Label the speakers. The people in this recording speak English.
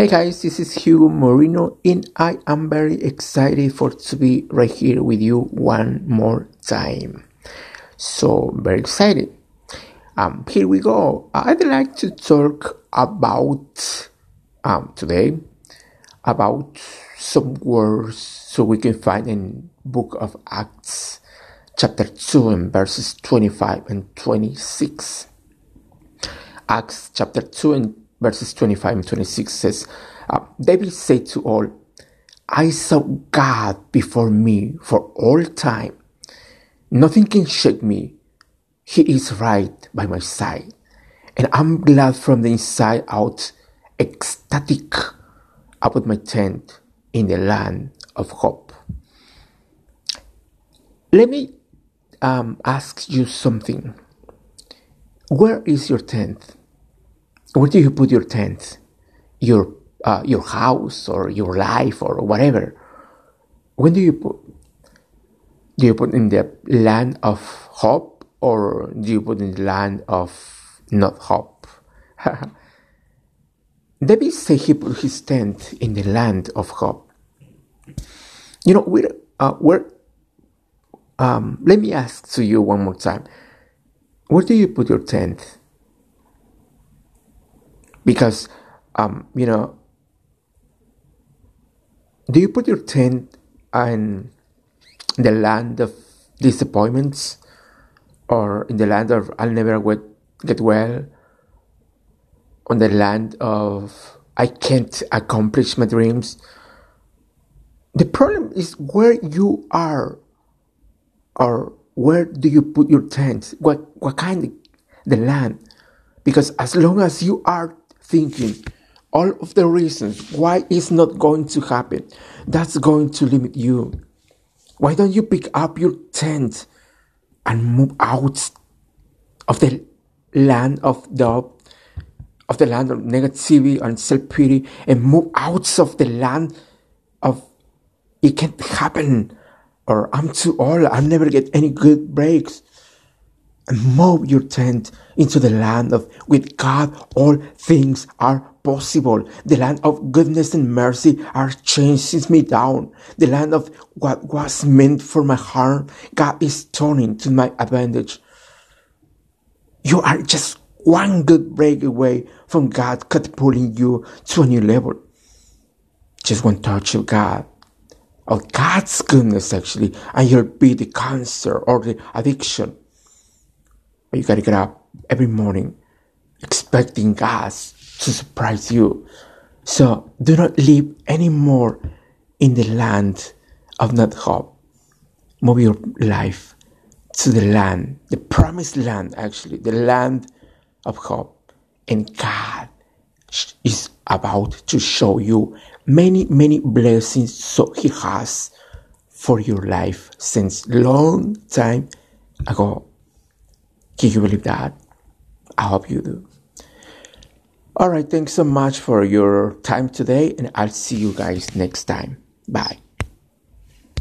Speaker 1: Hey guys, this is Hugo Moreno, and I am very excited for to be right here with you one more time. So very excited. Um, here we go. I'd like to talk about um today about some words so we can find in Book of Acts, chapter two and verses twenty-five and twenty-six. Acts chapter two and verses 25 and 26 says, uh, David said to all, I saw God before me for all time. Nothing can shake me. He is right by my side. And I'm glad from the inside out, ecstatic about my tent in the land of hope. Let me um, ask you something. Where is your tent? Where do you put your tent? Your uh, your house or your life or whatever. When do you put? Do you put in the land of hope or do you put in the land of not hope? David said he put his tent in the land of hope. You know, we're, uh, we're um, let me ask to you one more time. Where do you put your tent? Because um, you know do you put your tent in the land of disappointments? Or in the land of i'll never get well on the land of i can't accomplish my dreams the problem is where you are. Or where do you put your tent? What what kind of the land? Because as long as you are thinking all of the reasons why it's not going to happen, that's going to limit you. Why don't you pick up your tent and move out of the land of doubt, of the land of negativity and self pity, and move out of the land of it can't happen, or I'm too old, I'll never get any good breaks and move your tent into the land of with God all things are possible. The land of goodness and mercy are chasing me down. The land of what was meant for my harm, God is turning to my advantage. You are just one good break away from God catapulting you to a new level. Just one touch of God, of God's goodness actually, and you'll beat the cancer or the addiction you gotta get up every morning expecting God to surprise you. So do not live anymore in the land of not hope. Move your life to the land, the promised land, actually, the land of hope. And God is about to show you many, many blessings so He has for your life since long time ago. Can you believe that? I hope you do. All right, thanks so much for your time today, and I'll see you guys next time. Bye.